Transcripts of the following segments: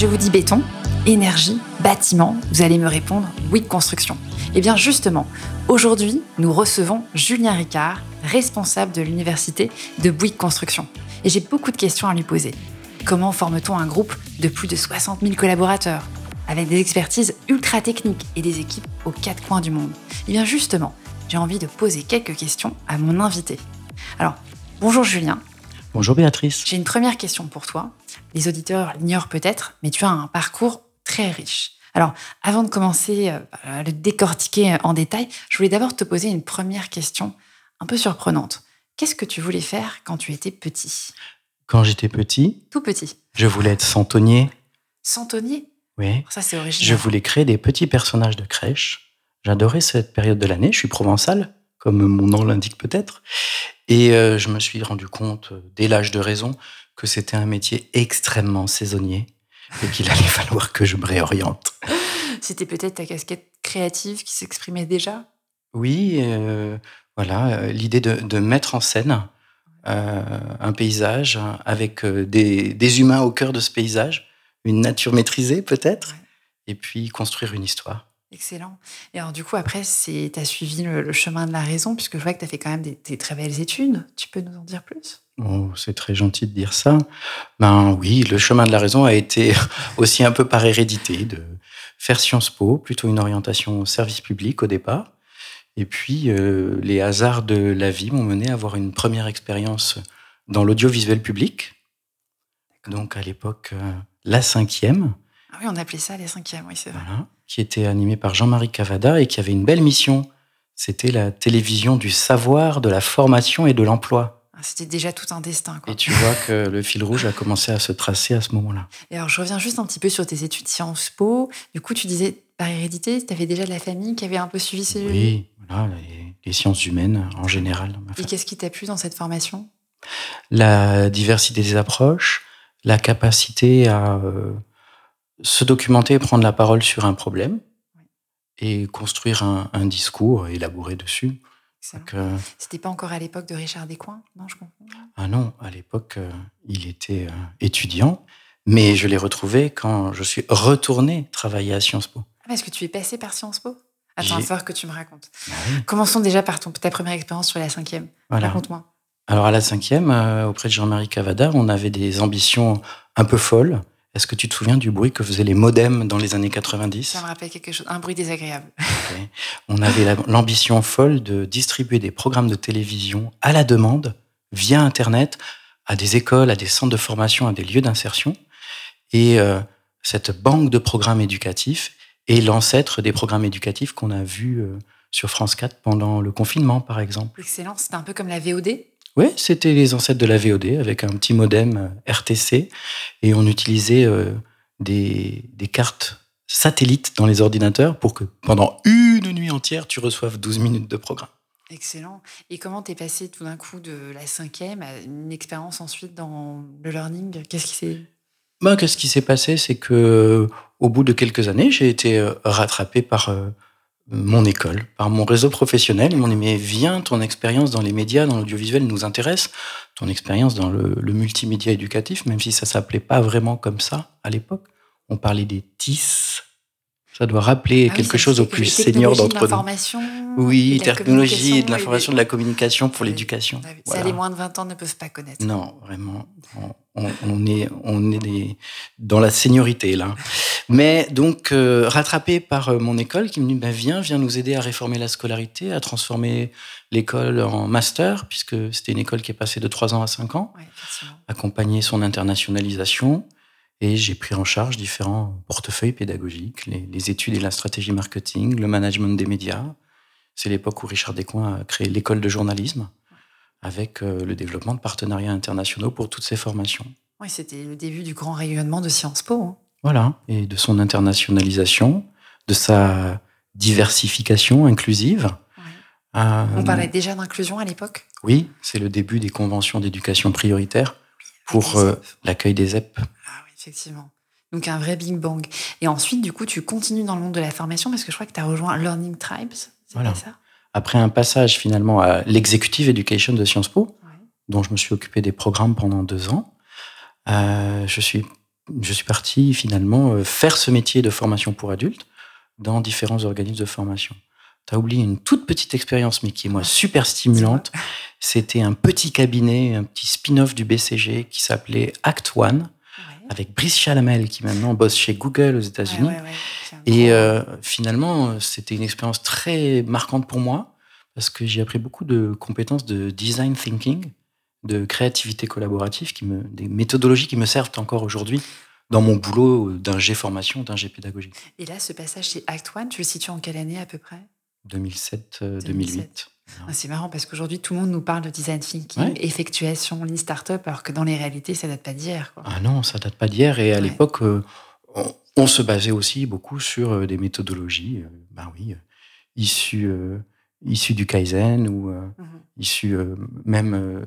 je vous dis béton, énergie, bâtiment, vous allez me répondre oui construction. Eh bien justement, aujourd'hui, nous recevons Julien Ricard, responsable de l'université de Bouygues Construction. Et j'ai beaucoup de questions à lui poser. Comment forme-t-on un groupe de plus de 60 000 collaborateurs avec des expertises ultra techniques et des équipes aux quatre coins du monde? Eh bien justement, j'ai envie de poser quelques questions à mon invité. Alors, bonjour Julien. Bonjour Béatrice. J'ai une première question pour toi. Les auditeurs l'ignorent peut-être, mais tu as un parcours très riche. Alors, avant de commencer euh, à le décortiquer en détail, je voulais d'abord te poser une première question un peu surprenante. Qu'est-ce que tu voulais faire quand tu étais petit? Quand j'étais petit, Tout petit. je voulais être santonnier. Santonnier Oui. Ça, c'est original. Je voulais créer des petits personnages de crèche. J'adorais cette période de l'année. Je suis provençal, comme mon nom l'indique peut-être. Et euh, je me suis rendu compte, euh, dès l'âge de raison, que c'était un métier extrêmement saisonnier et qu'il allait falloir que je me réoriente. C'était peut-être ta casquette créative qui s'exprimait déjà? Oui, euh, voilà, euh, l'idée de, de mettre en scène euh, un paysage avec des, des humains au cœur de ce paysage, une nature maîtrisée peut-être, Ouais. et puis construire une histoire. Excellent. Et alors, du coup, après, tu as suivi le, le chemin de la raison, puisque je vois que tu as fait quand même des, des très belles études. Tu peux nous en dire plus? Oh, c'est très gentil de dire ça. Ben oui, le chemin de la raison a été aussi un peu par hérédité de faire Sciences Po, plutôt une orientation au service public au départ. Et puis, euh, les hasards de la vie m'ont mené à avoir une première expérience dans l'audiovisuel public. Donc, à l'époque, euh, la cinquième, Ah oui, on appelait ça les cinquièmes, oui, c'est vrai. voilà, qui était animée par Jean-Marie Cavada et qui avait une belle mission. C'était la télévision du savoir, de la formation et de l'emploi. C'était déjà tout un destin. Quoi. Et tu vois que le fil rouge a commencé à se tracer à ce moment-là. Et alors, je reviens juste un petit peu sur tes études Sciences Po. Du coup, tu disais, par hérédité, tu avais déjà de la famille qui avait un peu suivi ces... Oui, voilà, les, les sciences humaines en général. Et qu'est-ce qui t'a plu dans cette formation? La diversité des approches, la capacité à euh, se documenter et prendre la parole sur un problème et construire un, un discours élaboré dessus. Euh, C'était pas encore à l'époque de Richard Descoings Non, je comprends. ah non, à l'époque, euh, il était euh, étudiant, mais je l'ai retrouvé quand je suis retourné travailler à Sciences Po. Ah, parce que tu es passé par Sciences Po? Attends, il va falloir que tu me racontes. Bah oui. Commençons déjà par ton, ta première expérience sur la cinquième. Voilà. Raconte-moi. Alors à la cinquième, euh, auprès de Jean-Marie Cavada, on avait des ambitions un peu folles. Est-ce que tu te souviens du bruit que faisaient les modems dans les années 90 Ça me rappelle quelque chose, un bruit désagréable. On avait la- l'ambition folle de distribuer des programmes de télévision à la demande, via Internet, à des écoles, à des centres de formation, à des lieux d'insertion. Et euh, cette banque de programmes éducatifs est l'ancêtre des programmes éducatifs qu'on a vus euh, sur France 4 pendant le confinement, par exemple. Excellent. C'était un peu comme la VOD. Oui, c'était les ancêtres de la VOD avec un petit modem euh, RTC et on utilisait euh, des, des cartes satellites dans les ordinateurs pour que pendant une nuit entière, tu reçoives 12 minutes de programme. Excellent. Et comment t'es passé tout d'un coup de la cinquième à une expérience ensuite dans le learning? Qu'est-ce qui s'est... Ben, Qu'est-ce qui s'est passé? C'est que au bout de quelques années, j'ai été euh, rattrapé par euh, mon école, par mon réseau professionnel. Ils m'ont dit, mais viens, ton expérience dans les médias, dans l'audiovisuel nous intéresse. Ton expérience dans le, le multimédia éducatif, même si ça s'appelait pas vraiment comme ça à l'époque. On parlait des TIS. Ça doit rappeler Ah oui, quelque chose aux plus seniors d'entre nous. l'information Oui, de technologie et de communication l'information, de la communication pour l'éducation. Ça, Voilà. les moins de 20 ans ne peuvent pas connaître. Non, vraiment. On, est, on est des- dans la seniorité, là. Mais donc, euh, rattrapé par euh, mon école qui me dit ben, Viens, viens nous aider à réformer la scolarité, à transformer l'école en master, puisque c'était une école qui est passée de 3 ans à 5 ans, Ouais, accompagner son internationalisation. Et j'ai pris en charge différents portefeuilles pédagogiques, les, les études et la stratégie marketing, le management des médias. C'est l'époque où Richard Descoings a créé l'école de journalisme, avec euh, le développement de partenariats internationaux pour toutes ces formations. Ouais, c'était le début du grand rayonnement de Sciences Po. hein. Voilà. Et de son internationalisation, de sa diversification inclusive. Ouais. Euh, On parlait déjà d'inclusion à l'époque Oui, c'est le début des conventions d'éducation prioritaire pour euh, l'accueil des ZEP. Effectivement. Donc un vrai Big Bang. Et ensuite, du coup, tu continues dans le monde de la formation parce que je crois que tu as rejoint Learning Tribes. C'est Voilà. ça? Après un passage finalement à l'executive education de Sciences Po, Ouais. dont je me suis occupé des programmes pendant deux ans, euh, je suis je suis parti finalement faire ce métier de formation pour adultes dans différents organismes de formation. Tu as oublié une toute petite expérience, mais qui est moi super stimulante. C'était un petit cabinet, un petit spin-off du BCG qui s'appelait Act One, avec Brice Chalamel, qui maintenant bosse chez Google aux États-Unis. Et euh, finalement, c'était une expérience très marquante pour moi, parce que j'ai appris beaucoup de compétences de design thinking, de créativité collaborative, qui me, des méthodologies qui me servent encore aujourd'hui dans mon boulot d'un G formation, d'un G pédagogique. Et là, ce passage chez Act One, tu le situes en quelle année à peu près? 2007, 2008. Euh, ah, c'est marrant parce qu'aujourd'hui, tout le monde nous parle de design thinking, effectuation, lean startup, alors que dans les réalités, ça date pas d'hier. Ah non, ça date pas d'hier. Et à l'époque, euh, on, se basait aussi beaucoup sur euh, des méthodologies, ben oui, issues, issues du Kaizen ou mhm. issues même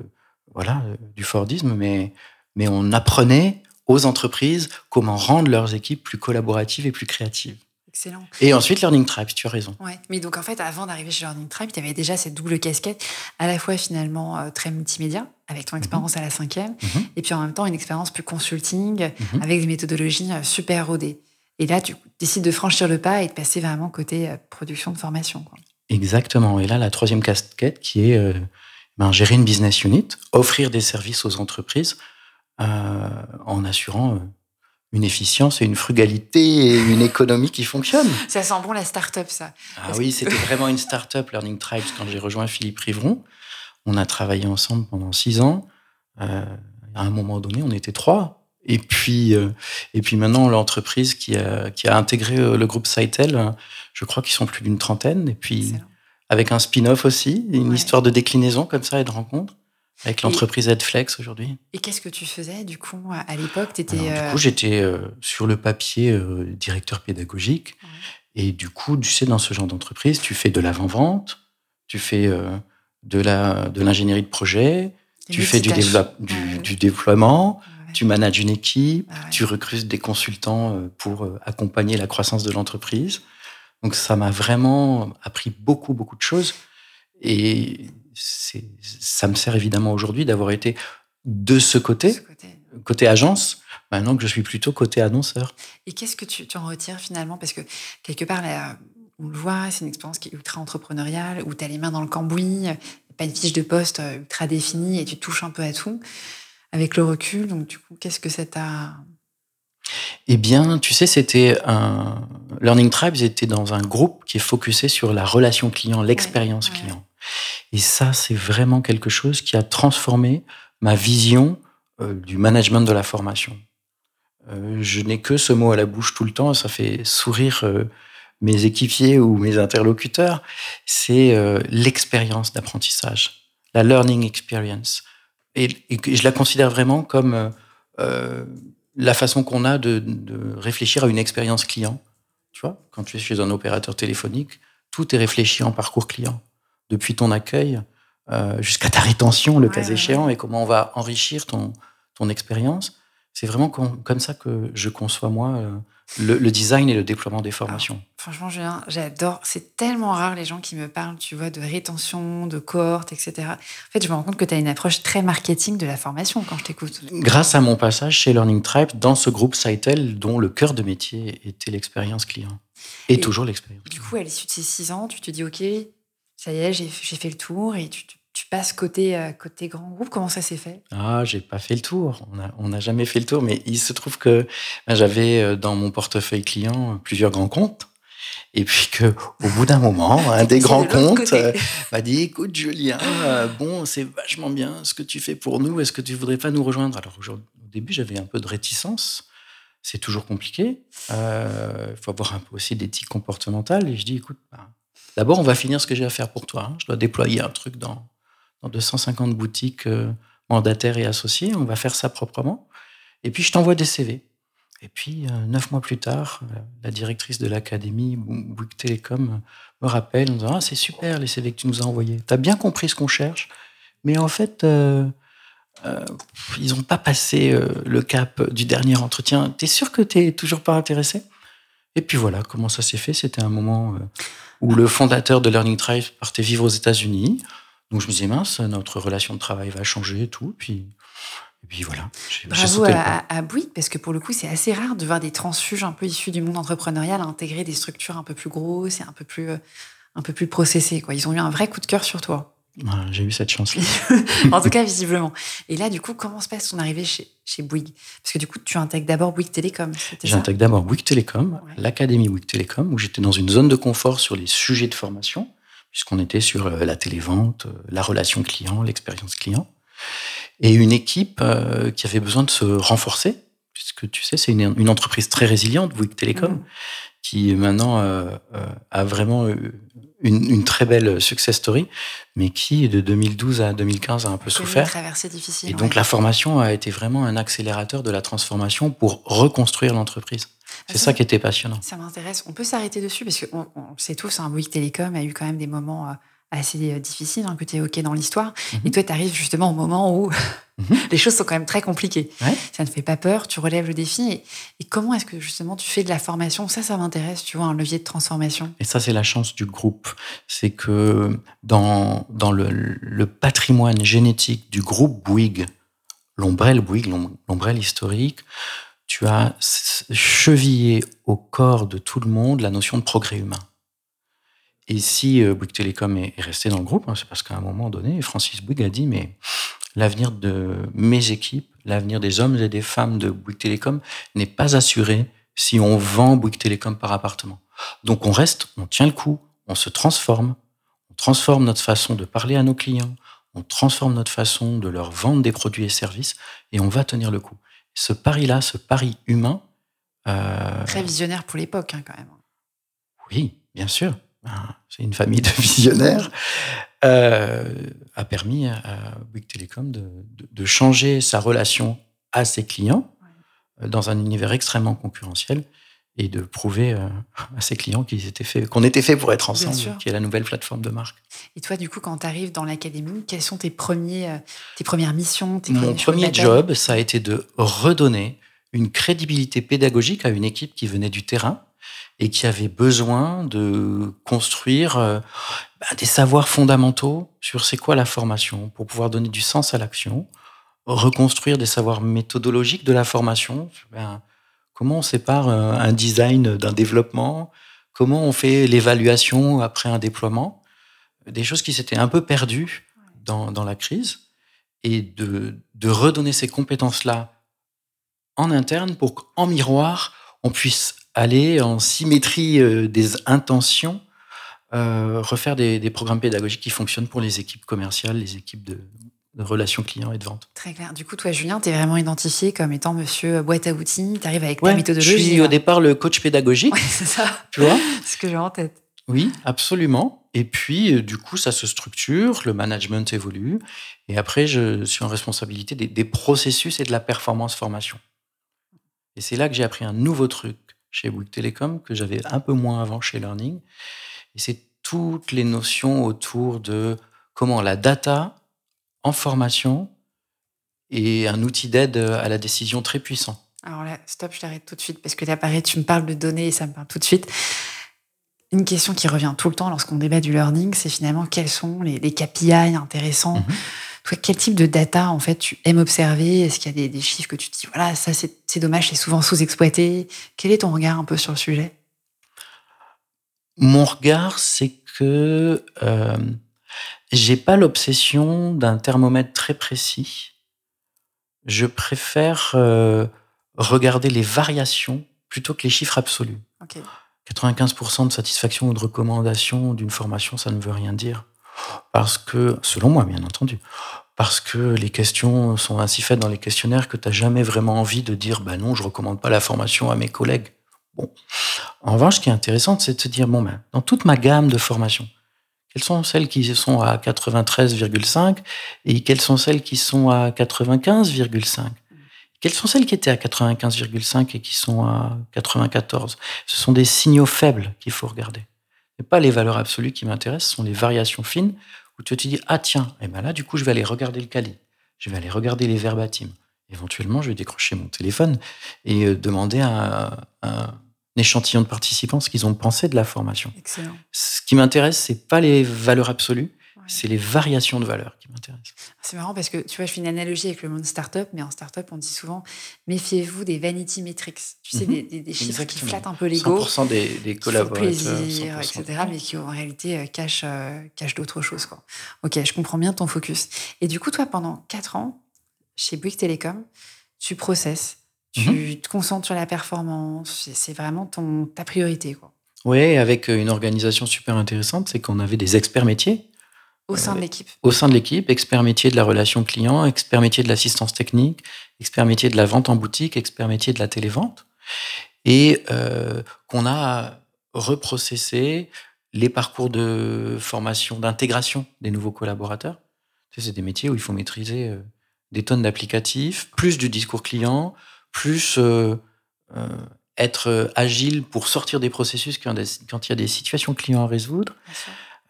voilà, du Fordisme, mais, mais on apprenait aux entreprises comment rendre leurs équipes plus collaboratives et plus créatives. Excellent. Et ensuite, Learning Tribe, tu as raison. Ouais. Mais donc, en fait, avant d'arriver chez Learning Tribe, tu avais déjà cette double casquette, à la fois finalement euh, très multimédia, avec ton mhm. expérience à la cinquième, mhm. et puis en même temps une expérience plus consulting, mhm. avec des méthodologies euh, super rodées. Et là, tu décides de franchir le pas et de passer vraiment côté euh, production de formation. Exactement. Et là, la troisième casquette qui est ben, gérer une business unit, offrir des services aux entreprises en assurant une efficience et une frugalité et une économie qui fonctionnent. Ça sent bon la start-up, ça. Ah oui, c'était vraiment une start-up, Learning Tribes, quand j'ai rejoint Philippe Rivron. On a travaillé ensemble pendant six ans. Euh, à un moment donné, on était trois. Et puis, euh, et puis maintenant, l'entreprise qui a, qui a intégré euh, le groupe Saitel, je crois qu'ils sont plus d'une trentaine. Et puis, avec un spin-off aussi, une histoire de déclinaison comme ça et de rencontre. Avec l'entreprise Edflex aujourd'hui. Et qu'est-ce que tu faisais du coup à l'époque? Du euh, coup, j'étais euh, sur le papier euh, directeur pédagogique. Et du coup, tu sais, dans ce genre d'entreprise, tu fais de l'avant-vente, tu fais de la de l'ingénierie de projet, tu fais du, du, déploiement, tu manages une équipe, tu recrutes des consultants pour accompagner la croissance de l'entreprise. Donc ça m'a vraiment appris beaucoup, beaucoup de choses. Et ça me sert évidemment aujourd'hui d'avoir été de ce côté, côté, agence, maintenant que je suis plutôt côté annonceur. Et qu'est-ce que tu, en retires finalement? Parce que quelque part, là, on le voit, c'est une expérience qui est ultra entrepreneuriale, où tu as les mains dans le cambouis, pas une fiche de poste euh, ultra définie et tu touches un peu à tout. Avec le recul, donc du coup, qu'est-ce que ça t'a? Eh bien, tu sais, c'était un Learning Tribes était dans un groupe qui est focusé sur la relation client, l'expérience client. Et ça, c'est vraiment quelque chose qui a transformé ma vision euh, du management de la formation. Euh, je n'ai que ce mot à la bouche tout le temps, ça fait sourire euh, mes équipiers ou mes interlocuteurs. C'est l'expérience d'apprentissage, la learning experience. Et, je la considère vraiment comme la façon qu'on a de, de, réfléchir à une expérience client. Tu vois, quand tu es chez un opérateur téléphonique, tout est réfléchi en parcours client depuis ton accueil euh, jusqu'à ta rétention, le cas échéant, et comment on va enrichir ton, ton expérience. C'est vraiment comme ça que je conçois, moi, euh, le, design et le déploiement des formations. franchement, Julien, j'adore. C'est tellement rare les gens qui me parlent, tu vois, de rétention, de cohorte, etc. En fait, je me rends compte que tu as une approche très marketing de la formation quand je t'écoute. Grâce à mon passage chez Learning Tribe, dans ce groupe Saitel, dont le cœur de métier était l'expérience client. Et, et toujours l'expérience. Du coup, à l'issue de ces six ans, tu te dis, OK, ça y est, j'ai fait le tour et tu, passes côté, euh, côté grand groupe. Comment ça s'est fait? Ah, j'ai pas fait le tour. On n'a jamais fait le tour, mais il se trouve que ben, j'avais euh, dans mon portefeuille client plusieurs grands comptes. Et puis que, au bout d'un moment, un des grands comptes euh, m'a dit "Écoute, Julien, bon, c'est vachement bien ce que tu fais pour nous. Est-ce que tu voudrais pas nous rejoindre? Alors au début, j'avais un peu de réticence. C'est toujours compliqué. Il faut avoir un peu aussi d'éthique comportementale. Et je dis "Écoute, bah, D'abord, on va finir ce que j'ai à faire pour toi. Hein. Je dois déployer un truc dans, 250 boutiques euh, mandataires et associées. On va faire ça proprement. Et puis, je t'envoie des CV. Et puis, euh, neuf mois plus tard, euh, la directrice de l'académie Bouygues Télécom me rappelle en disant Ah, c'est super les CV que tu nous as envoyés. Tu as bien compris ce qu'on cherche, mais en fait, ils n'ont pas passé le cap du dernier entretien. Tu es sûr que tu n'es toujours pas intéressé? Et puis voilà comment ça s'est fait? C'était un moment où le fondateur de Learning Tribe partait vivre aux États-Unis. Donc je me disais, mince, notre relation de travail va changer et tout. Puis, Et puis voilà. Bravo à, à, Bouygues, parce que pour le coup, c'est assez rare de voir des transfuges un peu issus du monde entrepreneurial intégrer des structures un peu plus grosses et un peu plus, un peu plus processées. Quoi. Ils ont eu un vrai coup de cœur sur toi. J'ai eu cette chance. en tout cas, visiblement. Et là, du coup, comment se passe ton arrivée chez, chez Bouygues? Parce que du coup, tu intègres d'abord Bouygues Télécom. J'intègre d'abord Bouygues Télécom, l'Académie Bouygues Télécom, où j'étais dans une zone de confort sur les sujets de formation, puisqu'on était sur euh, la télévente, euh, la relation client, l'expérience client. Et une équipe euh, qui avait besoin de se renforcer, puisque tu sais, c'est une, entreprise très résiliente, Bouygues Télécom, mmh. qui maintenant a vraiment une, très belle success story, mais qui, de 2012 à 2015, a un peu souffert. Traversée difficile. Et donc, la formation a été vraiment un accélérateur de la transformation pour reconstruire l'entreprise. C'est ça, qui était passionnant. Ça m'intéresse. On peut s'arrêter dessus parce qu'on on sait tous, un hein, Bouygues Télécom a eu quand même des moments euh, assez euh, difficiles hein, que tu évoquais dans l'histoire. Mhm. Et toi, tu arrives justement au moment où mhm. les choses sont quand même très compliquées. Ça ne fait pas peur, tu relèves le défi. Et, comment est-ce que justement tu fais de la formation? Ça, ça m'intéresse, tu vois, un levier de transformation. Et ça, c'est la chance du groupe. C'est que dans, dans le, le, patrimoine génétique du groupe Bouygues, l'ombrelle Bouygues, l'ombrelle historique, tu as chevillé au corps de tout le monde la notion de progrès humain. Et si euh, Bouygues Télécom est, resté dans le groupe, hein, c'est parce qu'à un moment donné, Francis Bouygues a dit, mais l'avenir de mes équipes, l'avenir des hommes et des femmes de Bouygues Télécom n'est pas assuré si on vend Bouygues Télécom par appartement. Donc on reste, on tient le coup, on se transforme, on transforme notre façon de parler à nos clients, on transforme notre façon de leur vendre des produits et services, et on va tenir le coup. Ce pari-là, ce pari humain... Euh, Très visionnaire pour l'époque, hein, quand même. Oui, bien sûr. Ah, c'est une famille de visionnaires, euh, a permis à Bouygues Telecom de, changer sa relation à ses clients euh, dans un univers extrêmement concurrentiel et de prouver euh, à ses clients qu'ils étaient fait, qu'on était fait pour être ensemble, qui est la nouvelle plateforme de marque. Et toi, du coup, quand tu arrives dans l'académie, quelles sont tes, premiers, tes premières missions tes Mon premier job, ça a été de redonner une crédibilité pédagogique à une équipe qui venait du terrain et qui avait besoin de construire euh, bah, des savoirs fondamentaux sur c'est quoi la formation pour pouvoir donner du sens à l'action, reconstruire des savoirs méthodologiques de la formation. Ben, comment on sépare euh, un design d'un développement? Comment on fait l'évaluation après un déploiement? Des choses qui s'étaient un peu perdues dans, la crise et de, de redonner ces compétences-là en interne pour qu'en miroir, on puisse aller en symétrie euh, des intentions, euh, refaire des, programmes pédagogiques qui fonctionnent pour les équipes commerciales, les équipes de, relations clients et de vente. Très clair. Du coup, toi, Julien, tu es vraiment identifié comme étant monsieur boîte à outils. Tu arrives avec ta méthodologie. Je suis au départ le coach pédagogique. c'est ça. Tu vois? Ce que j'ai en tête. Oui, absolument. Et puis, euh, du coup, ça se structure, le management évolue. Et après, je suis en responsabilité des, des processus et de la performance formation. Et c'est là que j'ai appris un nouveau truc chez Bouygues Telecom que j'avais un peu moins avant chez Learning. Et c'est toutes les notions autour de comment la data en formation est un outil d'aide à la décision très puissant. Alors là, stop, je t'arrête tout de suite parce que tu me parles de données et ça me parle tout de suite. Une question qui revient tout le temps lorsqu'on débat du learning, c'est finalement quels sont les, KPI intéressants? Mhm quel type de data, en fait, tu aimes observer? Est-ce qu'il y a des, chiffres que tu te dis, voilà, ça, c'est dommage, c'est souvent sous-exploité Quel est ton regard un peu sur le sujet? Mon regard, c'est que euh, j'ai pas l'obsession d'un thermomètre très précis. Je préfère euh, regarder les variations plutôt que les chiffres absolus. 95% de satisfaction ou de recommandation d'une formation, ça ne veut rien dire. Parce que, selon moi, bien entendu, parce que les questions sont ainsi faites dans les questionnaires que tu n'as jamais vraiment envie de dire bah non, je recommande pas la formation à mes collègues. Bon. En revanche, ce qui est intéressant, c'est de se dire bon, ben, dans toute ma gamme de formations, quelles sont celles qui sont à 93,5 et quelles sont celles qui sont à 95,5 Quelles sont celles qui étaient à 95,5 et qui sont à 94 Ce sont des signaux faibles qu'il faut regarder. Ce pas les valeurs absolues qui m'intéressent, ce sont les variations fines où tu te dis, ah tiens, et eh ben là, du coup, je vais aller regarder le cali, je vais aller regarder les verbatims. Éventuellement, je vais décrocher mon téléphone et euh, demander à, un échantillon de participants ce qu'ils ont pensé de la formation. Excellent. Ce qui m'intéresse, c'est pas les valeurs absolues, C'est les variations de valeur qui m'intéressent. C'est marrant parce que tu vois, je fais une analogie avec le monde startup, mais en startup, on dit souvent méfiez-vous des vanity metrics. Tu sais, Mhm. des, des- des chiffres qui flattent un peu l'ego. 100% des, des collaborateurs. plaisir, 100%. etc., mais qui en réalité euh, cachent, euh, cachent d'autres choses. Quoi. Ok, je comprends bien ton focus. Et du coup, toi, pendant 4 ans, chez Bouygues Télécom, tu processes, tu Mhm. te concentres sur la performance, c'est- vraiment ton, ta priorité quoi, Oui, avec euh, une organisation super intéressante, c'est qu'on avait des experts métiers au sein de Ouais. l'équipe. au sein de l'équipe, experts métiers de la relation client, experts métiers de l'assistance technique, experts métiers de la vente en boutique, experts métiers de la télévente, et euh, qu'on a reprocessé les parcours de formation, d'intégration des nouveaux collaborateurs. C'est des métiers où il faut maîtriser euh, des tonnes d'applicatifs, plus du discours client, plus euh, euh, être euh, agile pour sortir des processus quand, il y a des situations clients à résoudre.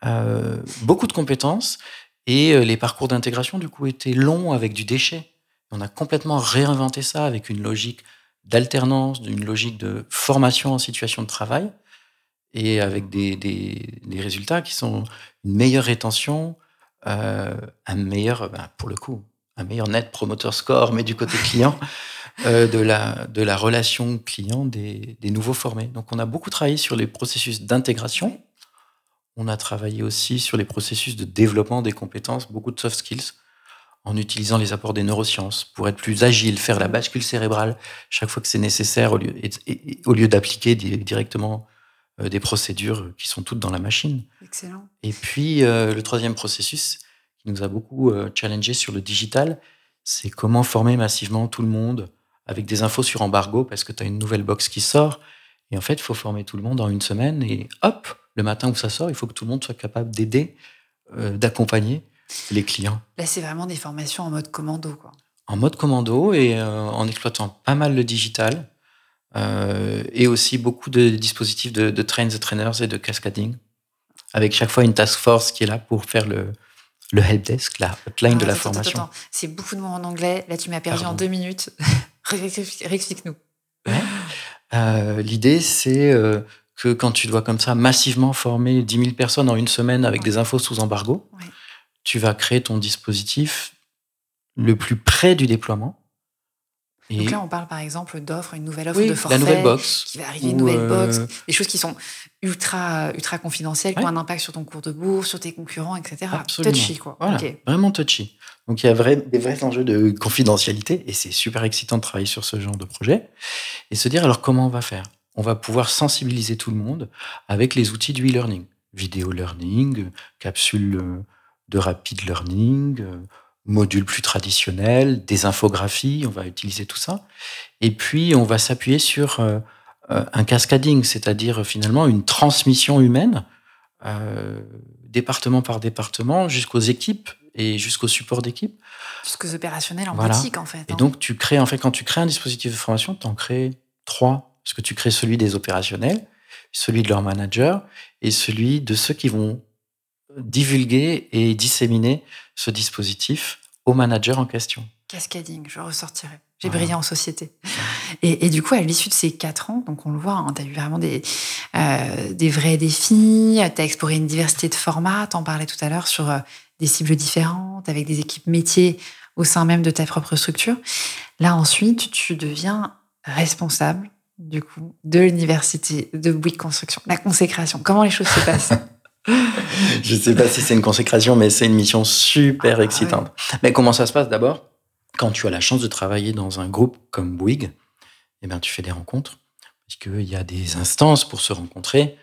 Euh, beaucoup de compétences et euh, les parcours d'intégration du coup étaient longs avec du déchet. On a complètement réinventé ça avec une logique d'alternance, une logique de formation en situation de travail et avec des, des- résultats qui sont une meilleure rétention, euh, un meilleur, ben, pour le coup, un meilleur net promoter score, mais du côté client, de, la, de la relation client des, des nouveaux formés. Donc on a beaucoup travaillé sur les processus d'intégration. On a travaillé aussi sur les processus de développement des compétences, beaucoup de soft skills, en utilisant les apports des neurosciences pour être plus agile, faire la bascule cérébrale chaque fois que c'est nécessaire, au lieu, et- et- au lieu d'appliquer di- directement euh, des procédures qui sont toutes dans la machine. Excellent. Et puis, euh, le troisième processus qui nous a beaucoup euh, challengé sur le digital, c'est comment former massivement tout le monde avec des infos sur embargo parce que tu as une nouvelle box qui sort. Et en fait, il faut former tout le monde en une semaine. Et hop, le matin où ça sort, il faut que tout le monde soit capable d'aider, euh, d'accompagner les clients Là, c'est vraiment des formations en mode commando. Quoi. en mode commando et euh, en exploitant pas mal le digital. euh, et aussi beaucoup de dispositifs de, de train the trainers et de cascading, avec chaque fois une task force qui est là pour faire le, le helpdesk, la hotline de Ah, la attends, formation. C'est beaucoup de mots en anglais. Là, tu m'as perdu en deux minutes. Réexplique- Réexplique-nous. Euh, L'idée, c'est euh, que quand tu dois comme ça massivement former 10 000 personnes en une semaine avec des infos sous embargo, Ouais. tu vas créer ton dispositif le plus près du déploiement. Et Donc là, on parle par exemple d'offres, une nouvelle offre oui, de forfait. la nouvelle box. qui va arriver, une Ou, nouvelle euh, box, des choses qui sont ultra, ultra confidentielles, qui ont un impact sur ton cours de bourse, sur tes concurrents, etc. Absolument. Touchy, quoi. Voilà, vraiment touchy. Donc il y a vrai- des vrais enjeux de confidentialité et c'est super excitant de travailler sur ce genre de projet et se dire alors comment on va faire? On va pouvoir sensibiliser tout le monde avec les outils du e-learning, vidéo learning, capsules euh, de rapid learning, euh, modules plus traditionnels, des infographies, on va utiliser tout ça. Et puis on va s'appuyer sur euh, un cascading, c'est-à-dire finalement une transmission humaine euh, département par département jusqu'aux équipes et jusqu'au support d'équipe. Jusqu'aux opérationnels en Voilà. boutique, en fait. Et hein. donc, tu crées, en fait, quand tu crées un dispositif de formation, tu en crées trois. Parce que tu crées celui des opérationnels, celui de leur manager et celui de ceux qui vont divulguer et disséminer ce dispositif au manager en question. Cascading, je ressortirai. J'ai Voilà. brillé en société. Et, et du coup, à l'issue de ces quatre ans, donc on le voit, tu as eu vraiment des, euh, des vrais défis, tu as exploré une diversité de formats, tu en parlais tout à l'heure sur euh, des cibles différentes, avec des équipes métiers au sein même de ta propre structure. Là, ensuite, tu deviens responsable, du coup, de l'université de Bouygues Construction. La consécration, comment les choses se passent? Je ne sais pas si c'est une consécration, mais c'est une mission super Ah, excitante. Mais comment ça se passe d'abord? Quand tu as la chance de travailler dans un groupe comme Bouygues, eh bien, tu fais des rencontres, parce qu'il y a des instances pour se rencontrer,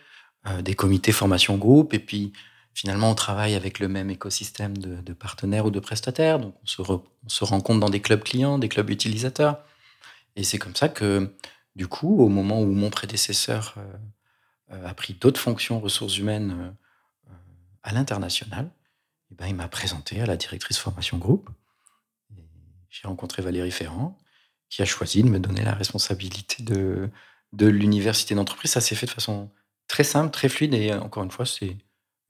euh, des comités formation groupe, et puis finalement, on travaille avec le même écosystème de, de partenaires ou de prestataires. Donc, on se, re- on se rencontre dans des clubs clients, des clubs utilisateurs. Et c'est comme ça que, du coup, au moment où mon prédécesseur euh, euh, a pris d'autres fonctions ressources humaines euh, à l'international, eh ben, il m'a présenté à la directrice formation groupe. J'ai rencontré Valérie Ferrand, qui a choisi de me donner la responsabilité de, de l'université d'entreprise. Ça s'est fait de façon très simple, très fluide, et encore une fois, c'est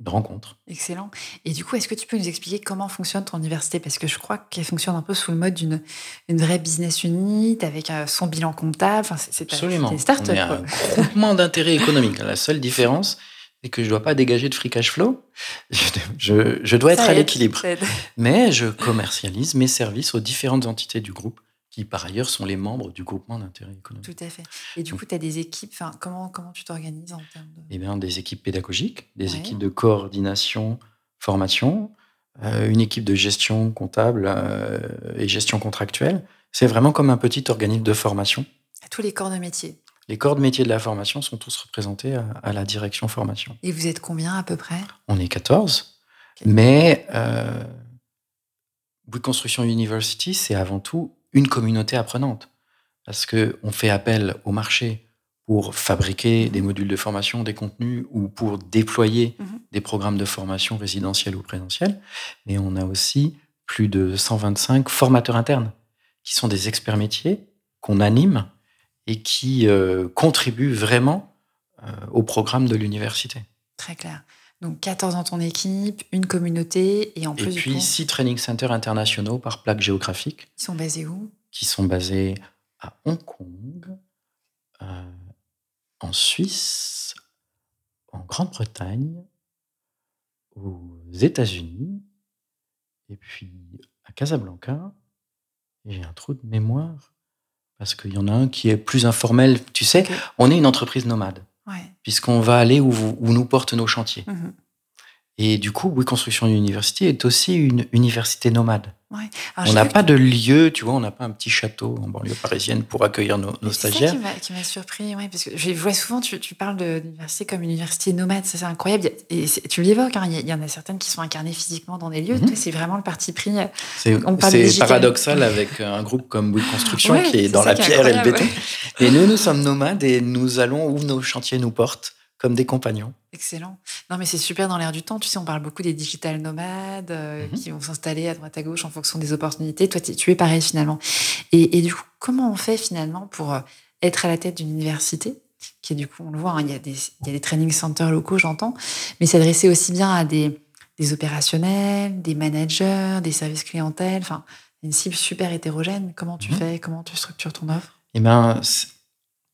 une rencontre. Excellent. Et du coup, est-ce que tu peux nous expliquer comment fonctionne ton université? Parce que je crois qu'elle fonctionne un peu sous le mode d'une une vraie business unit, avec euh, son bilan comptable. Enfin, c'est c'est Absolument. c'est start-up. On est un groupement d'intérêt économique. La seule différence, et que je dois pas dégager de free cash flow, je, dois être à l'équilibre. Mais je commercialise mes services aux différentes entités du groupe qui par ailleurs sont les membres du groupement d'intérêt économique. Tout à fait. Et du coup, tu as des équipes, comment, comment tu t'organises en termes de... Eh bien, des équipes pédagogiques, des équipes de coordination, formation, euh, une équipe de gestion comptable euh, et gestion contractuelle. C'est vraiment comme un petit organisme de formation. tous les corps de métier. Les corps de métier de la formation sont tous représentés à, la direction formation. Et vous êtes combien à peu près? On est 14. Mais euh, Construction University, c'est avant tout une communauté apprenante. Parce qu'on fait appel au marché pour fabriquer des modules de formation, des contenus ou pour déployer mhm. des programmes de formation résidentiels ou présentiels. Mais on a aussi plus de 125 formateurs internes qui sont des experts métiers qu'on anime et qui euh, contribuent vraiment euh, au programme de l'université. Très clair. Donc 14 dans ton équipe, une communauté et en plus. Et puis 6 training centers internationaux par plaque géographique. Qui sont basés où? Qui sont basés à Hong Kong, euh, en Suisse, en Grande-Bretagne, aux États-Unis, et puis à Casablanca. J'ai un trou de mémoire parce qu'il y en a un qui est plus informel. Tu sais, on est une entreprise nomade puisqu'on va aller où, où, nous portent nos chantiers. Mhm. Et du coup, Oui Construction University est aussi une université nomade. On n'a pas de lieu, tu vois, on n'a pas un petit château en banlieue parisienne pour accueillir nos, stagiaires. C'est ça qui m'a surpris, parce que je vois souvent, tu, tu parles de l'université comme une université nomade, ça c'est incroyable. Et tu l'évoques, hein, il y, en a certaines qui sont incarnées physiquement dans des lieux, mhm. c'est vraiment le parti pris. Euh, c'est paradoxal avec un groupe comme Oui Construction qui est dans la pierre et le béton. Et nous, nous sommes nomades et nous allons où nos chantiers nous portent comme des compagnons. Excellent. Non, mais c'est super dans l'air du temps. Tu sais, on parle beaucoup des digital nomades euh, mhm. qui vont s'installer à droite à gauche en fonction des opportunités. Toi, tu es pareil finalement. Et, du coup, comment on fait finalement pour euh, être à la tête d'une université qui est du coup, on le voit, hein, il, y a des, il y a des training centers locaux, j'entends, mais s'adresser aussi bien à des, des opérationnels, des managers, des services clientèle, enfin, une cible super hétérogène. Comment tu mhm. fais? Comment tu structures ton offre? Eh bien,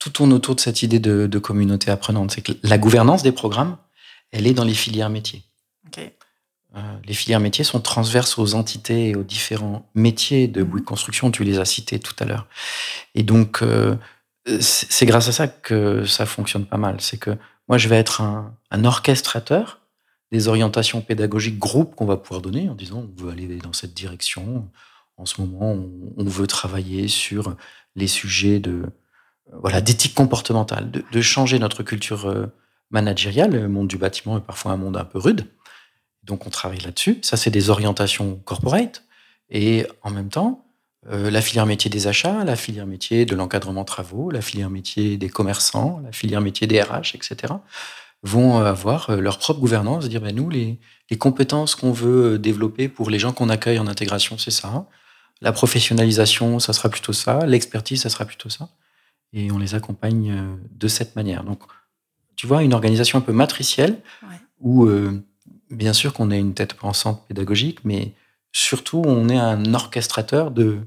tout tourne autour de cette idée de, communauté apprenante. C'est que la gouvernance des programmes, elle est dans les filières métiers. Euh, les filières métiers sont transverses aux entités et aux différents métiers de Bouygues Construction. Tu les as cités tout à l'heure. Et donc, euh, c'est grâce à ça que ça fonctionne pas mal. C'est que moi, je vais être un, orchestrateur des orientations pédagogiques groupes qu'on va pouvoir donner en disant on veut aller dans cette direction. En ce moment, on veut travailler sur les sujets de voilà, d'éthique comportementale, de, changer notre culture euh, managériale. Le monde du bâtiment est parfois un monde un peu rude. Donc, on travaille là-dessus. Ça, c'est des orientations corporate. Et en même temps, euh, la filière métier des achats, la filière métier de l'encadrement travaux, la filière métier des commerçants, la filière métier des RH, etc., vont avoir euh, leur propre gouvernance, dire ben, nous, les, les compétences qu'on veut développer pour les gens qu'on accueille en intégration, c'est ça. La professionnalisation, ça sera plutôt ça. L'expertise, ça sera plutôt ça et on les accompagne euh, de cette manière. Donc, tu vois, une organisation un peu matricielle où, euh, bien sûr, qu'on est une tête pensante pédagogique, mais surtout, on est un orchestrateur de,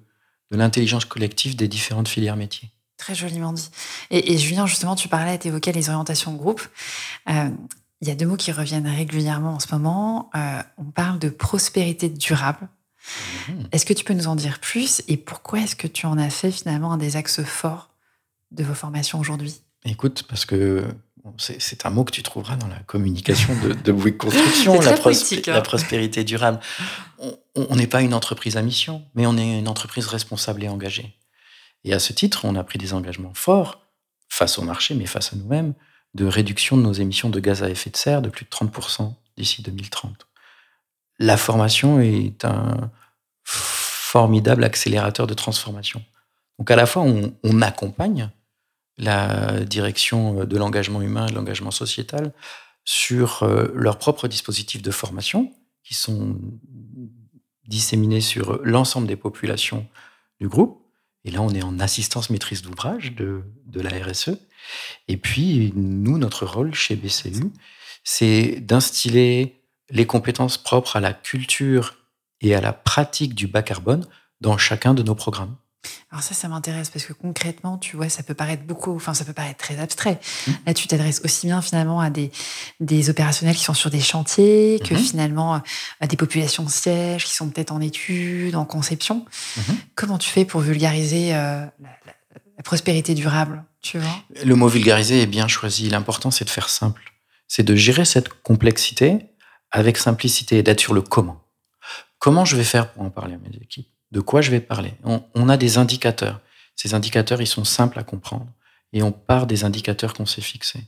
de l'intelligence collective des différentes filières métiers. Très joliment dit. Et, Julien, justement, tu parlais, tu évoquais les orientations de groupe. Euh, il y a deux mots qui reviennent régulièrement en ce moment. on parle de prospérité durable. Mmh. Est-ce que tu peux nous en dire plus et pourquoi est-ce que tu en as fait finalement un des axes forts de vos formations aujourd'hui Écoute, parce que c'est un mot que tu trouveras dans la communication de, de Bouygues Construction, la, hein. la, prospérité durable. On n'est pas une entreprise à mission, mais on est une entreprise responsable et engagée. Et à ce titre, on a pris des engagements forts face au marché, mais face à nous-mêmes, de réduction de nos émissions de gaz à effet de serre de plus de 30% d'ici 2030. La formation est un formidable accélérateur de transformation. Donc à la fois, on accompagne, la direction de l'engagement humain et de l'engagement sociétal sur euh, leurs propres dispositifs de formation qui sont disséminés sur l'ensemble des populations du groupe. Et là, on est en assistance maîtrise d'ouvrage de, de la RSE. Et puis, nous, notre rôle chez BCU, c'est d'instiller les compétences propres à la culture et à la pratique du bas carbone dans chacun de nos programmes. Alors ça, ça m'intéresse parce que concrètement, tu vois, ça peut paraître beaucoup, enfin, ça peut paraître très abstrait. Mmh. Là, tu t'adresses aussi bien finalement à des, des opérationnels qui sont sur des chantiers que mmh. finalement à des populations de sièges qui sont peut-être en études, en conception. Mmh. Comment tu fais pour vulgariser euh, la, prospérité durable, tu vois? Le mot vulgariser est bien choisi. L'important, c'est de faire simple. C'est de gérer cette complexité avec simplicité et d'être sur le comment. Comment je vais faire pour en parler à mes équipes? De quoi je vais parler on, a des indicateurs. Ces indicateurs, ils sont simples à comprendre. Et on part des indicateurs qu'on s'est fixés.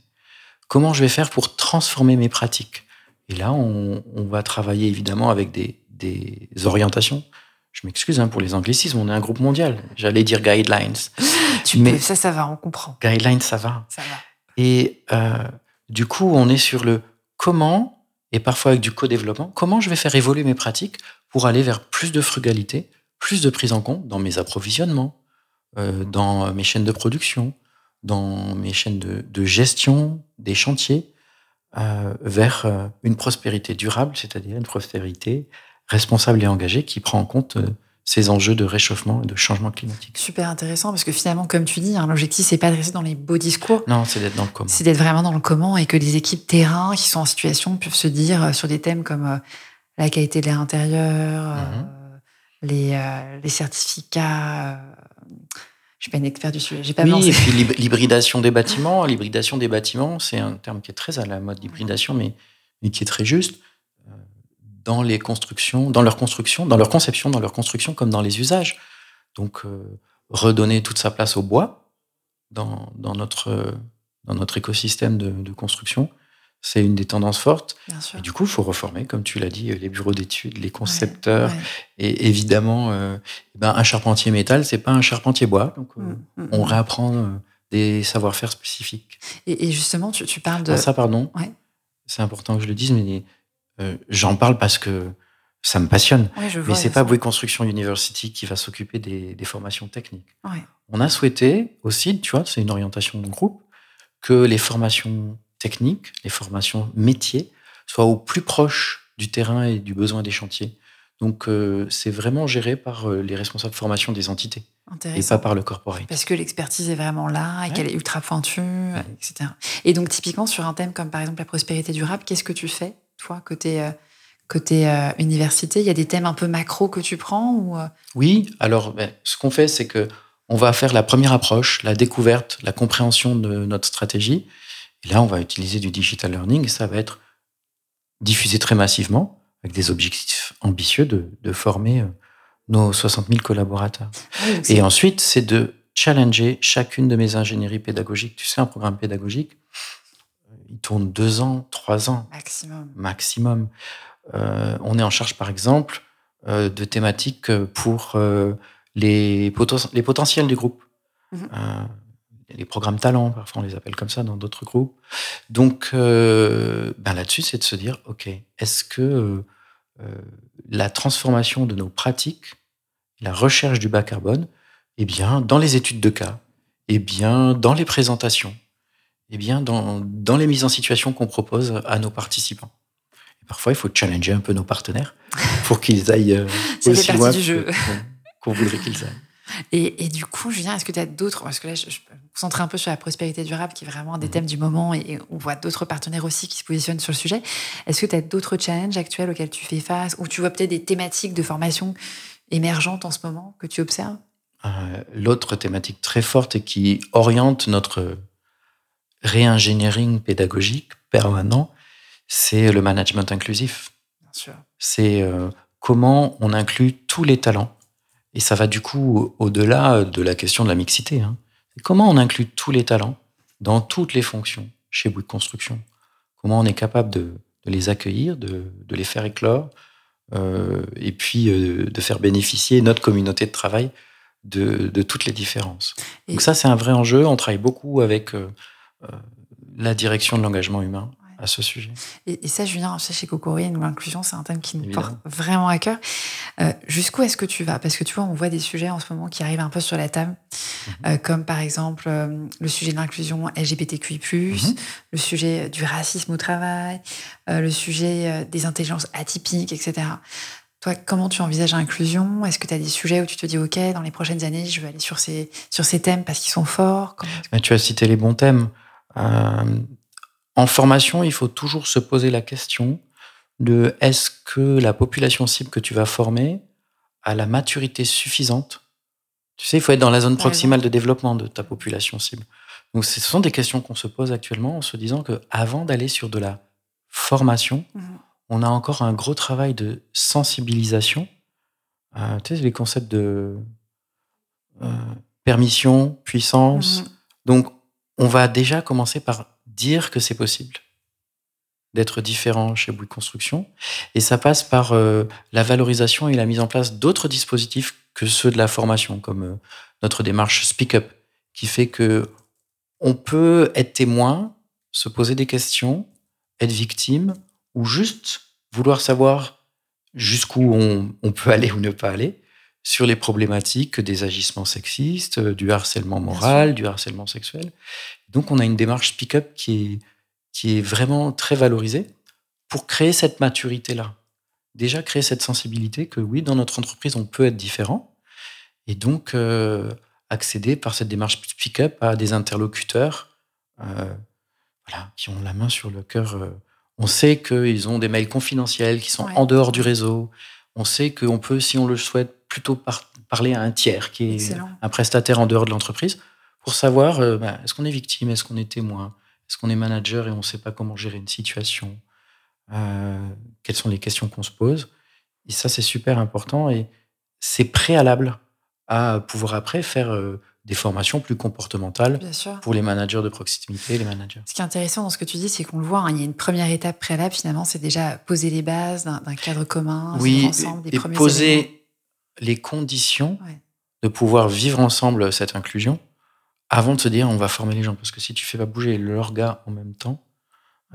Comment je vais faire pour transformer mes pratiques? Et là, on, va travailler évidemment avec des, orientations. Je m'excuse hein, pour les anglicismes, on est un groupe mondial. J'allais dire guidelines. Tu mais ça, ça va, on comprend. Guidelines, ça va. Ça va. Et euh, du coup, on est sur le comment, et parfois avec du co-développement, comment je vais faire évoluer mes pratiques pour aller vers plus de frugalité, plus de prise en compte dans mes approvisionnements, euh, dans mes chaînes de production, dans mes chaînes de, gestion des chantiers, euh, vers euh, une prospérité durable, c'est-à-dire une prospérité responsable et engagée qui prend en compte ces enjeux de réchauffement et de changement climatique. Super intéressant parce que finalement, comme tu dis, hein, l'objectif c'est pas de rester dans les beaux discours. Non, c'est d'être dans le comment. C'est d'être vraiment dans le comment et que les équipes terrain qui sont en situation peuvent se dire sur des thèmes comme la qualité de l'air intérieur, mhm. Les, euh, les, certificats. Euh, je suis pas une expert du sujet. J'ai pas oui, et puis l'hybridation des bâtiments. L'hybridation des bâtiments, c'est un terme qui est très à la mode, l'hybridation, mais, mais qui est très juste dans les constructions, dans leur construction, dans leur conception, dans leur construction, comme dans les usages. Donc, redonner toute sa place au bois dans, dans, notre, dans notre écosystème de, de construction, c'est une des tendances fortes. Et du coup, il faut reformer, comme tu l'as dit, les bureaux d'études, les concepteurs. Et évidemment, euh, ben, un charpentier métal, c'est pas un charpentier bois. Donc, euh, mm, mm, on mm. réapprend euh, des savoir-faire spécifiques. Et, justement, tu, parles de. Ah, ça, pardon. C'est important que je le dise, mais j'en parle parce que ça me passionne. mais c'est pas Bouygues Construction University qui va s'occuper des, des, formations techniques. On a souhaité aussi, tu vois, c'est une orientation de groupe, que les formations techniques, les formations métiers, soient au plus proche du terrain et du besoin des chantiers. Donc, euh, c'est vraiment géré par euh, les responsables de formation des entités et pas par le corporate. Parce que l'expertise est vraiment là et qu'elle est ultra pointue, etc. Et donc, typiquement, sur un thème comme par exemple la prospérité durable, qu'est-ce que tu fais, toi, côté, euh, côté université? Il y a des thèmes un peu macro que tu prends ou, Oui, alors, ben, ce qu'on fait, c'est que on va faire la première approche, la découverte, la compréhension de notre stratégie. Et là, on va utiliser du digital learning et ça va être diffusé très massivement avec des objectifs ambitieux de, former euh, nos 60 000 collaborateurs. Ah et ensuite, c'est de challenger chacune de mes ingénieries pédagogiques. Tu sais, un programme pédagogique, il tourne deux ans, trois ans. Maximum. Maximum. Euh, on est en charge, par exemple, euh, de thématiques pour les, les potentiels du groupe. Mhm les programmes talents, parfois on les appelle comme ça dans d'autres groupes. Donc euh, ben là-dessus, c'est de se dire, OK, est-ce que euh, euh, la transformation de nos pratiques, la recherche du bas carbone, eh bien, dans les études de cas, eh bien, dans les présentations, eh bien, dans, dans les mises en situation qu'on propose à nos participants. Et parfois, il faut challenger un peu nos partenaires pour qu'ils aillent aussi loin qu'on voudrait qu'ils aillent. Et, du coup, Julien, est-ce que tu as d'autres, parce que là, je, je me concentrer un peu sur la prospérité durable, qui est vraiment un des mhm. thèmes du moment, et, on voit d'autres partenaires aussi qui se positionnent sur le sujet. Est-ce que tu as d'autres challenges actuels auxquels tu fais face, ou tu vois peut-être des thématiques de formation émergentes en ce moment que tu observes? Euh, L'autre thématique très forte et qui oriente notre réingénierie pédagogique permanent, c'est le management inclusif. C'est euh, comment on inclut tous les talents et ça va du coup au-delà de la question de la mixité. Hein. Comment on inclut tous les talents dans toutes les fonctions chez Bouygues Construction? Comment on est capable de, les accueillir, de, les faire éclore, euh, et puis euh, de faire bénéficier notre communauté de travail de, toutes les différences? Donc ça, c'est un vrai enjeu. On travaille beaucoup avec euh, la direction de l'engagement humain à ce sujet. Et, ça, Julien, ça chez Cocorine, l'inclusion, c'est un thème qui nous porte vraiment à cœur. Euh, jusqu'où est-ce que tu vas? Parce que tu vois, on voit des sujets en ce moment qui arrivent un peu sur la table, mhm. euh, comme par exemple euh, le sujet de l'inclusion LGBTQI+, mhm. le sujet du racisme au travail, le sujet des intelligences atypiques, etc. Toi, comment tu envisages l'inclusion? Est-ce que tu as des sujets où tu te dis, OK, dans les prochaines années, je vais aller sur ces, sur ces thèmes parce qu'ils sont forts? Tu as cité les bons thèmes. Euh, en formation, il faut toujours se poser la question de est-ce que la population cible que tu vas former a la maturité suffisante? Tu sais, il faut être dans la zone proximale de développement de ta population cible. Donc, ce sont des questions qu'on se pose actuellement en se disant que avant d'aller sur de la formation, mmh on a encore un gros travail de sensibilisation. Euh, tu sais, les concepts de euh, permission, puissance. Mhm. Donc, on va déjà commencer par dire que c'est possible d'être différent chez Bouygues Construction. Et ça passe par euh, la valorisation et la mise en place d'autres dispositifs que ceux de la formation, comme notre démarche Speak Up, qui fait que on peut être témoin, se poser des questions, être victime, ou juste vouloir savoir jusqu'où on, peut aller ou ne pas aller sur les problématiques des agissements sexistes, du harcèlement moral, du harcèlement sexuel. Donc on a une démarche speak-up qui est, qui est vraiment très valorisée pour créer cette maturité-là. Déjà créer cette sensibilité que oui, dans notre entreprise, on peut être différent. Et donc euh, accéder par cette démarche speak-up à des interlocuteurs euh, voilà, qui ont la main sur le cœur. Euh, on sait qu'ils ont des mails confidentiels qui sont en dehors du réseau. On sait qu'on peut, si on le souhaite, plutôt parler à un tiers, qui est un prestataire en dehors de l'entreprise, pour savoir euh, bah, est-ce qu'on est victime, est-ce qu'on est témoin, est-ce qu'on est manager et on ne sait pas comment gérer une situation, euh, quelles sont les questions qu'on se pose. Et ça, c'est super important et c'est préalable à pouvoir après faire euh, des formations plus comportementales pour les managers de proximité, les managers. Ce qui est intéressant dans ce que tu dis, c'est qu'on le voit, hein, il y a une première étape préalable finalement, c'est déjà poser les bases d'un cadre commun, oui, ensemble, des et poser les conditions de pouvoir vivre ensemble cette inclusion avant de se dire on va former les gens. Parce que si tu fais pas bouger gars en même temps,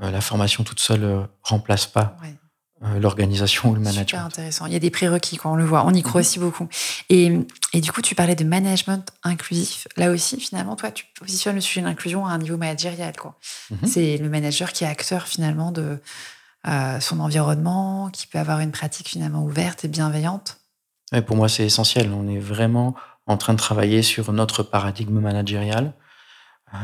euh, la formation toute seule ne euh, remplace pas euh, l'organisation ou le management. Super intéressant. Il y a des prérequis quand on le voit. On y croit mhm. aussi beaucoup. Et, et, du coup, tu parlais de management inclusif. Là aussi, finalement, toi, tu positionnes le sujet de l'inclusion à un niveau managérial. quoi. Mhm. C'est le manager qui est acteur finalement de euh, son environnement, qui peut avoir une pratique finalement ouverte et bienveillante. Pour moi, c'est essentiel. On est vraiment en train de travailler sur notre paradigme managérial. Euh,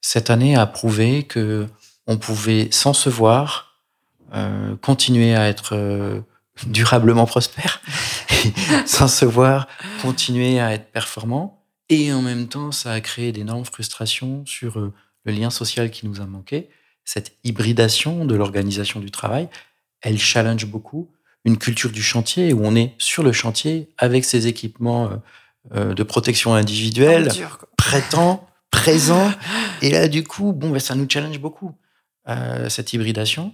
cette année a prouvé que on pouvait, sans se voir, euh, continuer à être euh, durablement prospère, sans se voir continuer à être performant. Et en même temps, ça a créé d'énormes frustrations sur le lien social qui nous a manqué. Cette hybridation de l'organisation du travail, elle challenge beaucoup une culture du chantier où on est sur le chantier avec ses équipements de protection individuelle, prêtant, présent. Et là, du coup, bon, ben, ça nous challenge beaucoup, cette hybridation.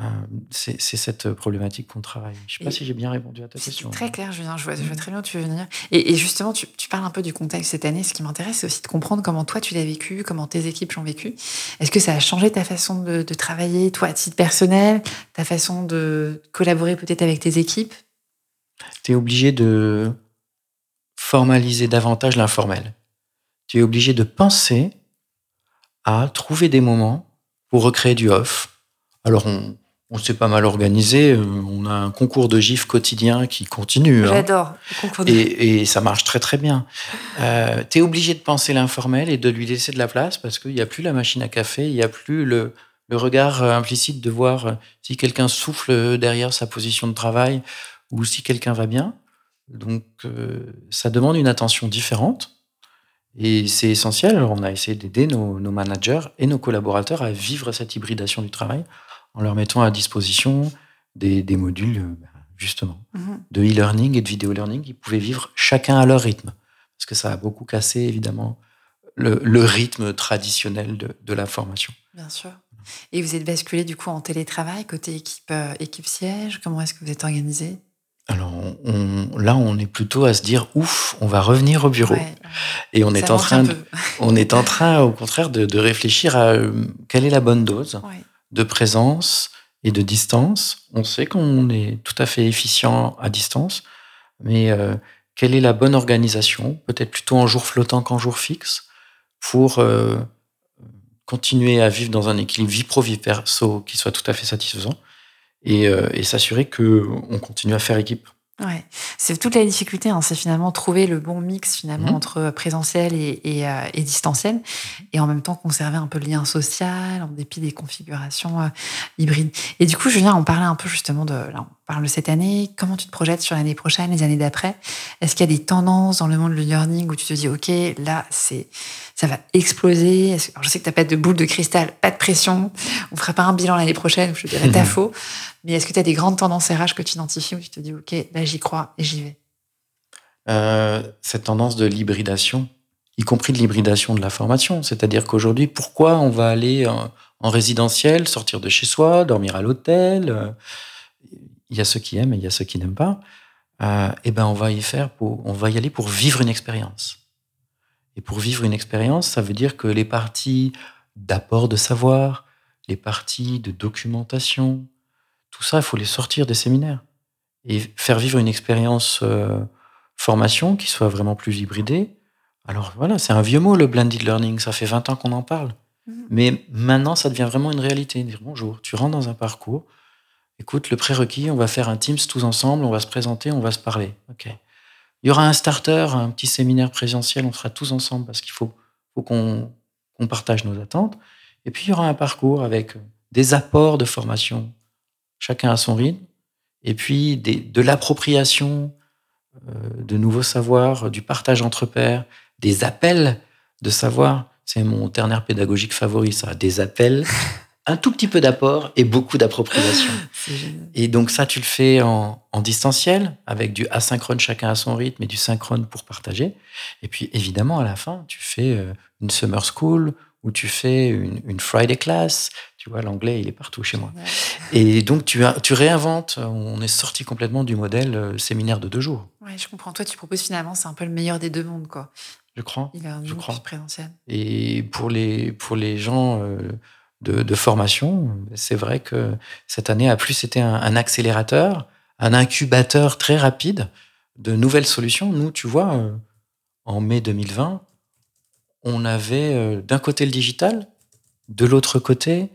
Euh, c'est cette problématique qu'on travaille. Je ne sais pas si j'ai bien répondu à ta question. Très clair, Julien. Je vois, je vois, très bien où tu veux venir. Et, justement, tu, parles un peu du contexte cette année. Ce qui m'intéresse, c'est aussi de comprendre comment toi tu l'as vécu, comment tes équipes l'ont vécu. Est-ce que ça a changé ta façon de, travailler, toi, à titre personnel, ta façon de collaborer peut-être avec tes équipes? Tu es obligé de formaliser davantage l'informel. Tu es obligé de penser à trouver des moments pour recréer du off. Alors, on, on s'est pas mal organisé. Euh, on a un concours de gifs quotidien qui continue. Hein. J'adore. Et, ça marche très très bien. Euh, tu es obligé de penser l'informel et de lui laisser de la place parce qu'il n'y a plus la machine à café, il n'y a plus le, regard euh, implicite de voir si quelqu'un souffle derrière sa position de travail ou si quelqu'un va bien. Donc ça demande une attention différente. Et c'est essentiel. Alors, on a essayé d'aider nos, nos managers et nos collaborateurs à vivre cette hybridation du travail en leur mettant à disposition des, modules, euh, bah, justement, mhm. de e-learning et de vidéo learning qui pouvaient vivre chacun à leur rythme. Parce que ça a beaucoup cassé, évidemment, le, rythme traditionnel de, la formation. Bien sûr. Et vous êtes basculé du coup en télétravail côté équipe, euh, équipe siège Comment est-ce que vous êtes organisé? Alors là, on est plutôt à se dire ouf, on va revenir au bureau. Et on est en train, on est en train, au contraire, de, réfléchir à euh, quelle est la bonne dose de présence et de distance. On sait qu'on est tout à fait efficient à distance, mais euh, quelle est la bonne organisation Peut-être plutôt en jour flottant qu'en jour fixe pour euh, continuer à vivre dans un équilibre vie pro-vie perso qui soit tout à fait satisfaisant et, et s'assurer qu'on continue à faire équipe. Ouais, c'est toute la difficulté, hein, c'est finalement trouver le bon mix finalement mmh. entre présentiel et, et, euh, et, distanciel, et en même temps conserver un peu le lien social en dépit des configurations euh, hybrides. Et du coup, Julien, on parlait un peu justement de, là, parle de cette année. Comment tu te projettes sur l'année prochaine, les années d'après? Est-ce qu'il y a des tendances dans le monde du learning où tu te dis, ok, là, c'est ça va exploser? je sais que tu n'as pas de boule de cristal, pas de pression. On ne fera pas un bilan l'année prochaine, je dirais t'as faux. Mais est-ce que tu as des grandes tendances RH que tu identifies où tu te dis, OK, là, j'y crois et j'y vais? Euh, Cette tendance de l'hybridation, y compris de l'hybridation de la formation. C'est-à-dire qu'aujourd'hui, pourquoi on va aller en, résidentiel, sortir de chez soi, dormir à l'hôtel euh, Il y a ceux qui aiment et il y a ceux qui n'aiment pas. Euh, et ben, on va y faire pour, on va y aller pour vivre une expérience. Et pour vivre une expérience, ça veut dire que les parties d'apport de savoir, les parties de documentation, tout ça, il faut les sortir des séminaires et faire vivre une expérience euh, formation qui soit vraiment plus hybridée. Alors voilà, c'est un vieux mot le blended learning, ça fait 20 ans qu'on en parle. Mmh. Mais maintenant, ça devient vraiment une réalité. Dire bonjour, tu rentres dans un parcours, écoute, le prérequis, on va faire un Teams tous ensemble, on va se présenter, on va se parler. Ok. Il y aura un starter, un petit séminaire présentiel, on sera tous ensemble parce qu'il faut, qu'on partage nos attentes. Et puis il y aura un parcours avec des apports de formation, chacun à son rythme, et puis de l'appropriation euh, de nouveaux savoirs, du partage entre pairs, des appels de savoir. C'est mon ternaire pédagogique favori, ça, des appels un tout petit peu d'apport et beaucoup d'appropriation. Et donc ça, tu le fais en, distanciel, avec du asynchrone chacun à son rythme et du synchrone pour partager. Et puis évidemment, à la fin, tu fais euh, une summer school ou tu fais une, Friday class. Tu vois, l'anglais, il est partout chez moi. Et donc, tu, tu réinventes. On est sorti complètement du modèle euh, séminaire de deux jours. Oui, je comprends. Toi, tu proposes finalement, c'est un peu le meilleur des deux mondes, quoi. Je crois. Il a un je crois. présentiel. Et pour les, pour les gens... Euh, de, formation. C'est vrai que cette année a plus été un, accélérateur, un incubateur très rapide de nouvelles solutions. Nous, tu vois, euh, en mai 2020, on avait euh, d'un côté le digital, de l'autre côté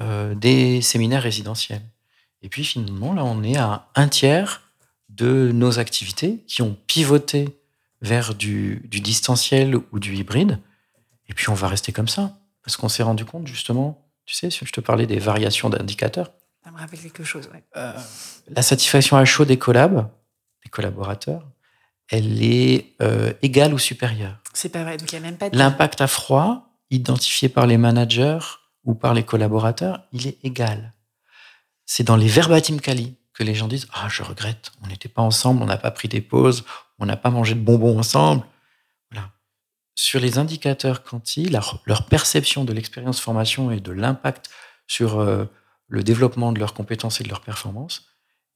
euh, des séminaires résidentiels. Et puis finalement, là, on est à un tiers de nos activités qui ont pivoté vers du, du distanciel ou du hybride. Et puis on va rester comme ça, parce qu'on s'est rendu compte justement tu sais, si je te parlais des variations d'indicateurs. Ça me rappelle quelque chose. Euh, la satisfaction à chaud des collabs, des collaborateurs, elle est euh, égale ou supérieure. C'est pas vrai, donc il n'y a même pas de... L'impact à froid, identifié par les managers ou par les collaborateurs, il est égal. C'est dans les verbatim quali que les gens disent Ah, je regrette, on n'était pas ensemble, on n'a pas pris des pauses, on n'a pas mangé de bonbons ensemble sur les indicateurs quanti, leur, perception de l'expérience formation et de l'impact sur euh, le développement de leurs compétences et de leurs performances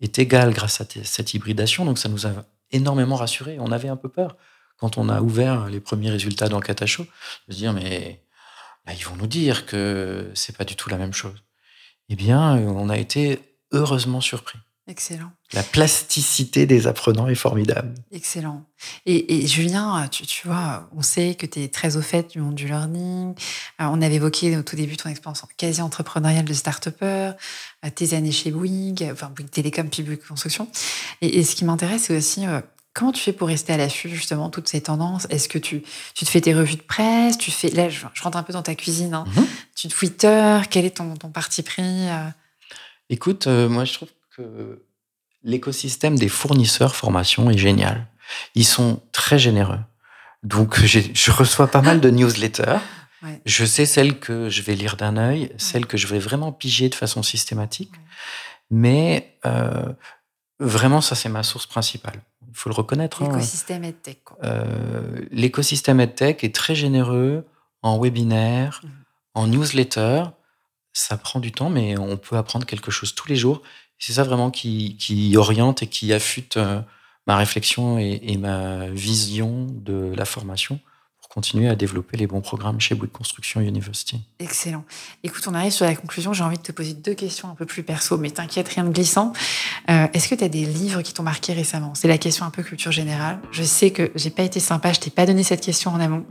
est égale grâce à cette hybridation. Donc ça nous a énormément rassurés. On avait un peu peur quand on a ouvert les premiers résultats dans Catacho de se dire mais ils vont nous dire que c'est pas du tout la même chose. Eh bien, on a été heureusement surpris. Excellent. La plasticité des apprenants est formidable. Excellent. Et, Julien, tu, vois, on sait que tu es très au fait du monde du learning. Euh, on avait évoqué au tout début ton expérience quasi entrepreneuriale de start-upper, euh, tes années chez Bouygues, enfin Bouygues Télécom, puis Bouygues Construction. Et, ce qui m'intéresse, c'est aussi euh, comment tu fais pour rester à l'affût justement toutes ces tendances? Est-ce que tu, tu te fais tes revues de presse? Tu fais là, je, rentre un peu dans ta cuisine. Hein. Mm-hmm. Tu Twitter Quel est ton, ton parti pris Écoute, moi je trouve que l'écosystème des fournisseurs formation est génial. Ils sont très généreux. Donc, je reçois pas mal de newsletters. Je sais celles que je vais lire d'un œil, celles que je vais vraiment piger de façon systématique. Mais euh, vraiment, ça, c'est ma source principale. Il faut le reconnaître. Hein. L'écosystème EdTech. Euh, l'écosystème EdTech est très généreux en webinaire, mmh. en newsletter. Ça prend du temps, mais on peut apprendre quelque chose tous les jours. C'est ça vraiment qui, oriente et qui affûte euh, ma réflexion et, ma vision de la formation pour continuer à développer les bons programmes chez Bouygues Construction University. Excellent. Écoute, on arrive sur la conclusion. J'ai envie de te poser deux questions un peu plus perso, mais t'inquiète, rien de glissant. Euh, est-ce que tu as des livres qui t'ont marqué récemment? C'est la question un peu culture générale. Je sais que j'ai pas été sympa, je t'ai pas donné cette question en amont.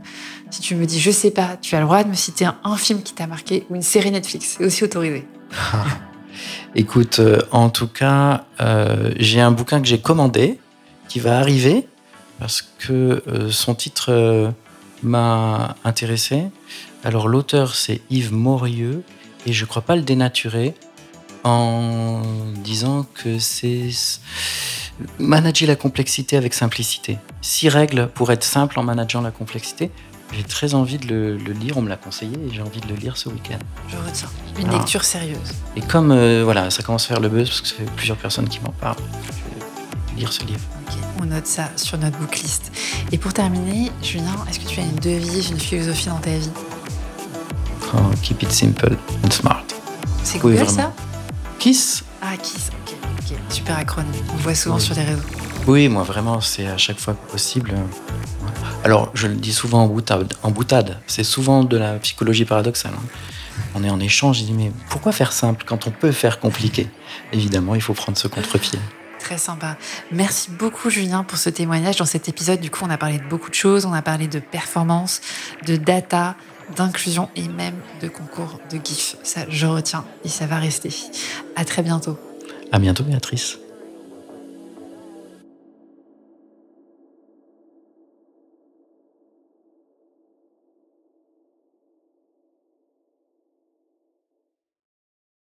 Si tu me dis je sais pas, tu as le droit de me citer un, un film qui t'a marqué ou une série Netflix. C'est aussi autorisé. Écoute, euh, en tout cas, euh, j'ai un bouquin que j'ai commandé qui va arriver parce que euh, son titre m'a intéressé. Alors l'auteur c'est Yves Morieux et je crois pas le dénaturer en disant que c'est manager la complexité avec simplicité. Six règles pour être simple en manageant la complexité. J'ai très envie de le, le lire, on me l'a conseillé et j'ai envie de le lire ce week-end. Je retiens. Une lecture sérieuse. Et comme euh, voilà, ça commence à faire le buzz parce que ça fait plusieurs personnes qui m'en parlent, je vais lire ce livre. On note ça sur notre booklist. Et pour terminer, Julien, est-ce que tu as une devise, une philosophie dans ta vie? Oh, keep it simple and smart. C'est Oui, vraiment. ça? Kiss Ah, Kiss, ok, ok. Super acronyme. On le voit souvent Oui. sur les réseaux. Oui, moi vraiment, c'est à chaque fois possible. Alors, je le dis souvent en boutade. En boutade, c'est souvent de la psychologie paradoxale. hein. On est en échange, je dis mais pourquoi faire simple quand on peut faire compliqué? Évidemment, il faut prendre ce contre-pied. Très sympa. Merci beaucoup Julien pour ce témoignage. Dans cet épisode, du coup, on a parlé de beaucoup de choses. On a parlé de performance, de data, d'inclusion et même de concours de GIF. Ça, je retiens et ça va rester. À très bientôt. À bientôt, Béatrice.